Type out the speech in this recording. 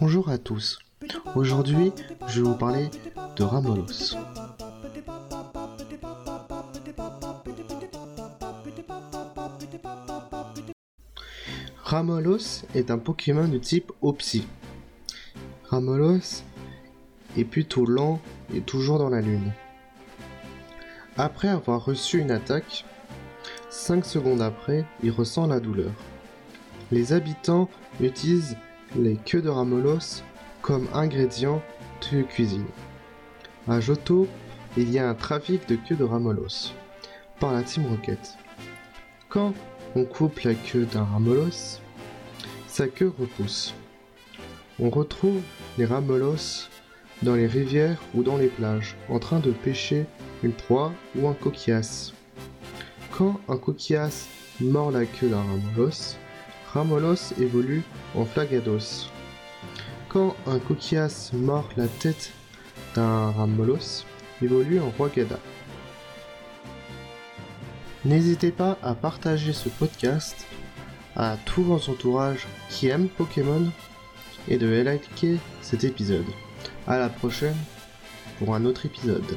Bonjour à tous. Aujourd'hui, je vais vous parler de Ramolos. Ramolos est un Pokémon de type Opsi. Ramolos est plutôt lent et toujours dans la lune. Après avoir reçu une attaque, 5 secondes après, il ressent la douleur. Les habitants utilisent les queues de Ramolos comme ingrédient de cuisine. À Johto, il y a un trafic de queues de Ramolos par la Team Rocket. Quand on coupe la queue d'un Ramolos, sa queue repousse. On retrouve les Ramolos dans les rivières ou dans les plages, en train de pêcher une proie ou un coquillas. Quand un coquillas mord la queue d'un Ramolos, Ramolos évolue en Flagados. Quand un coquillas mord la tête d'un Ramolos, évolue en Roigada. N'hésitez pas à partager ce podcast à tous vos entourages qui aiment Pokémon et de liker cet épisode. À la prochaine pour un autre épisode.